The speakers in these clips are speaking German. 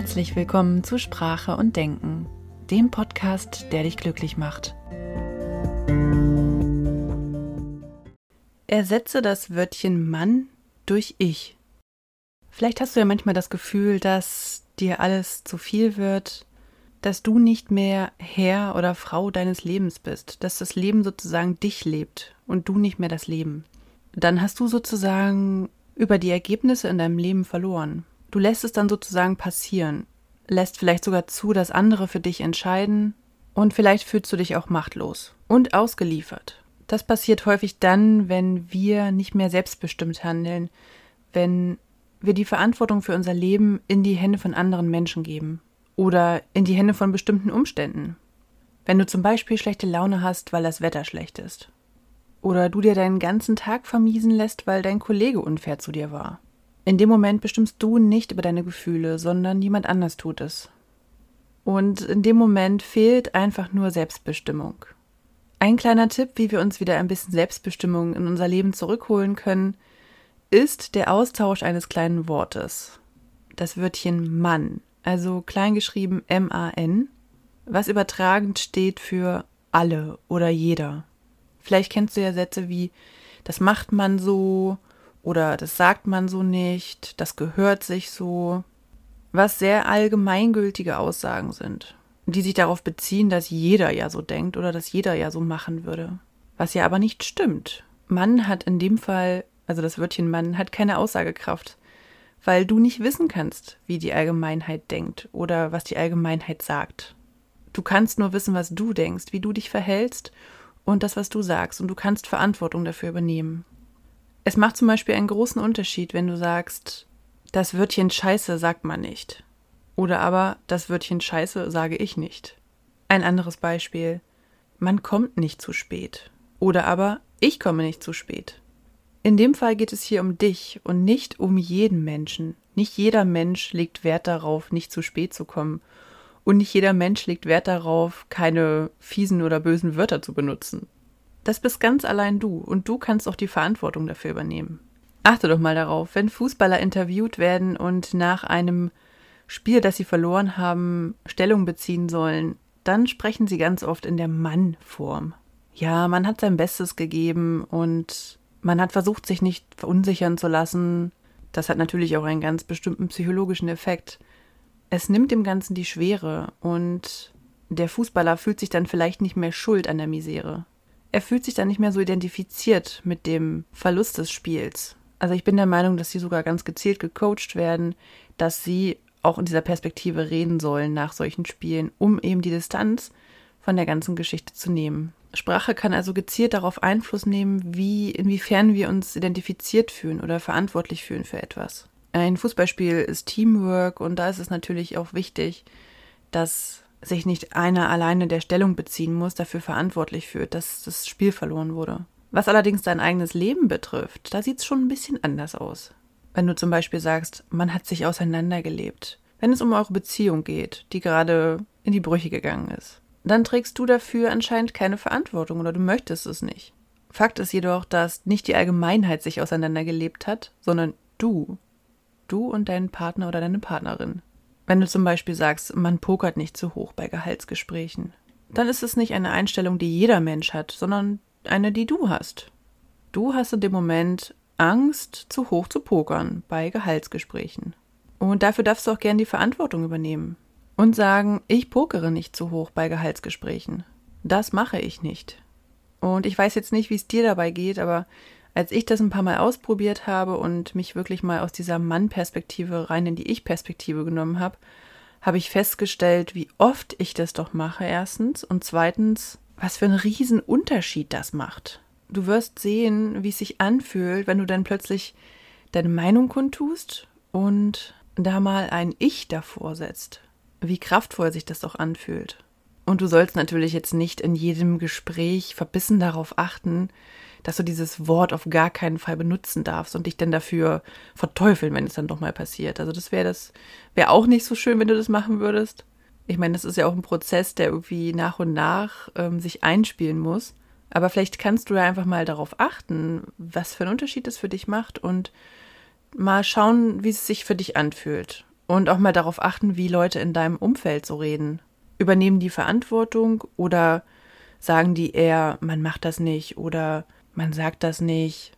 Herzlich willkommen zu Sprache und Denken, dem Podcast, der dich glücklich macht. Ersetze das Wörtchen Mann durch Ich. Vielleicht hast du ja manchmal das Gefühl, dass dir alles zu viel wird, dass du nicht mehr Herr oder Frau deines Lebens bist, dass das Leben sozusagen dich lebt und du nicht mehr das Leben. Dann hast du sozusagen über die Ergebnisse in deinem Leben verloren. Du lässt es dann sozusagen passieren, lässt vielleicht sogar zu, dass andere für dich entscheiden und vielleicht fühlst du dich auch machtlos und ausgeliefert. Das passiert häufig dann, wenn wir nicht mehr selbstbestimmt handeln, wenn wir die Verantwortung für unser Leben in die Hände von anderen Menschen geben oder in die Hände von bestimmten Umständen. Wenn du zum Beispiel schlechte Laune hast, weil das Wetter schlecht ist. Oder du dir deinen ganzen Tag vermiesen lässt, weil dein Kollege unfair zu dir war. In dem Moment bestimmst du nicht über deine Gefühle, sondern jemand anders tut es. Und in dem Moment fehlt einfach nur Selbstbestimmung. Ein kleiner Tipp, wie wir uns wieder ein bisschen Selbstbestimmung in unser Leben zurückholen können, ist der Austausch eines kleinen Wortes. Das Wörtchen Mann, also kleingeschrieben M-A-N, was übertragend steht für alle oder jeder. Vielleicht kennst du ja Sätze wie das macht man so oder das sagt man so nicht, das gehört sich so, was sehr allgemeingültige Aussagen sind, die sich darauf beziehen, dass jeder ja so denkt oder dass jeder ja so machen würde. Was ja aber nicht stimmt. Mann hat in dem Fall, also das Wörtchen Mann, hat keine Aussagekraft, weil du nicht wissen kannst, wie die Allgemeinheit denkt oder was die Allgemeinheit sagt. Du kannst nur wissen, was du denkst, wie du dich verhältst und das, was du sagst, und du kannst Verantwortung dafür übernehmen. Es macht zum Beispiel einen großen Unterschied, wenn du sagst, das Wörtchen Scheiße sagt man nicht. Oder aber das Wörtchen Scheiße sage ich nicht. Ein anderes Beispiel. Man kommt nicht zu spät. Oder aber ich komme nicht zu spät. In dem Fall geht es hier um dich und nicht um jeden Menschen. Nicht jeder Mensch legt Wert darauf, nicht zu spät zu kommen. Und nicht jeder Mensch legt Wert darauf, keine fiesen oder bösen Wörter zu benutzen. Das bist ganz allein du und du kannst auch die Verantwortung dafür übernehmen. Achte doch mal darauf, wenn Fußballer interviewt werden und nach einem Spiel, das sie verloren haben, Stellung beziehen sollen, dann sprechen sie ganz oft in der Mann-Form. Ja, man hat sein Bestes gegeben und man hat versucht, sich nicht verunsichern zu lassen. Das hat natürlich auch einen ganz bestimmten psychologischen Effekt. Es nimmt dem Ganzen die Schwere und der Fußballer fühlt sich dann vielleicht nicht mehr schuld an der Misere er fühlt sich dann nicht mehr so identifiziert mit dem Verlust des Spiels. Also ich bin der Meinung, dass sie sogar ganz gezielt gecoacht werden, dass sie auch in dieser Perspektive reden sollen nach solchen Spielen, um eben die Distanz von der ganzen Geschichte zu nehmen. Sprache kann also gezielt darauf Einfluss nehmen, wie, inwiefern wir uns identifiziert fühlen oder verantwortlich fühlen für etwas. Ein Fußballspiel ist Teamwork und da ist es natürlich auch wichtig, dass sich nicht einer alleine der Stellung beziehen muss, dafür verantwortlich fühlt, dass das Spiel verloren wurde. Was allerdings dein eigenes Leben betrifft, da sieht es schon ein bisschen anders aus. Wenn du zum Beispiel sagst, man hat sich auseinandergelebt, wenn es um eure Beziehung geht, die gerade in die Brüche gegangen ist, dann trägst du dafür anscheinend keine Verantwortung oder du möchtest es nicht. Fakt ist jedoch, dass nicht die Allgemeinheit sich auseinandergelebt hat, sondern du. Du und dein Partner oder deine Partnerin. Wenn du zum Beispiel sagst, man pokert nicht zu hoch bei Gehaltsgesprächen, dann ist es nicht eine Einstellung, die jeder Mensch hat, sondern eine, die du hast. Du hast in dem Moment Angst, zu hoch zu pokern bei Gehaltsgesprächen. Und dafür darfst du auch gern die Verantwortung übernehmen und sagen, ich pokere nicht zu hoch bei Gehaltsgesprächen. Das mache ich nicht. Und ich weiß jetzt nicht, wie es dir dabei geht, aber als ich das ein paar Mal ausprobiert habe und mich wirklich mal aus dieser Mann-Perspektive rein in die Ich-Perspektive genommen habe, habe ich festgestellt, wie oft ich das doch mache, erstens. Und zweitens, was für einen riesen Unterschied das macht. Du wirst sehen, wie es sich anfühlt, wenn du dann plötzlich deine Meinung kundtust und da mal ein Ich davor setzt. Wie kraftvoll sich das doch anfühlt. Und du sollst natürlich jetzt nicht in jedem Gespräch verbissen darauf achten, dass du dieses Wort auf gar keinen Fall benutzen darfst und dich dann dafür verteufeln, wenn es dann doch mal passiert. Also das wäre das, wäre auch nicht so schön, wenn du das machen würdest. Ich meine, das ist ja auch ein Prozess, der irgendwie nach und nach ähm, sich einspielen muss. Aber vielleicht kannst du ja einfach mal darauf achten, was für einen Unterschied es für dich macht und mal schauen, wie es sich für dich anfühlt. Und auch mal darauf achten, wie Leute in deinem Umfeld so reden. Übernehmen die Verantwortung oder sagen die eher, man macht das nicht oder man sagt das nicht.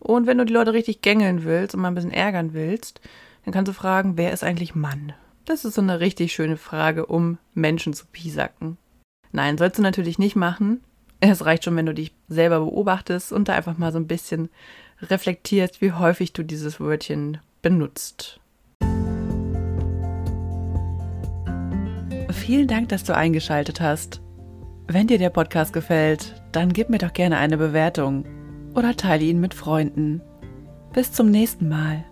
Und wenn du die Leute richtig gängeln willst und mal ein bisschen ärgern willst, dann kannst du fragen, wer ist eigentlich Mann? Das ist so eine richtig schöne Frage, um Menschen zu piesacken. Nein, sollst du natürlich nicht machen. Es reicht schon, wenn du dich selber beobachtest und da einfach mal so ein bisschen reflektierst, wie häufig du dieses Wörtchen benutzt. Vielen Dank, dass du eingeschaltet hast. Wenn dir der Podcast gefällt, dann gib mir doch gerne eine Bewertung oder teile ihn mit Freunden. Bis zum nächsten Mal.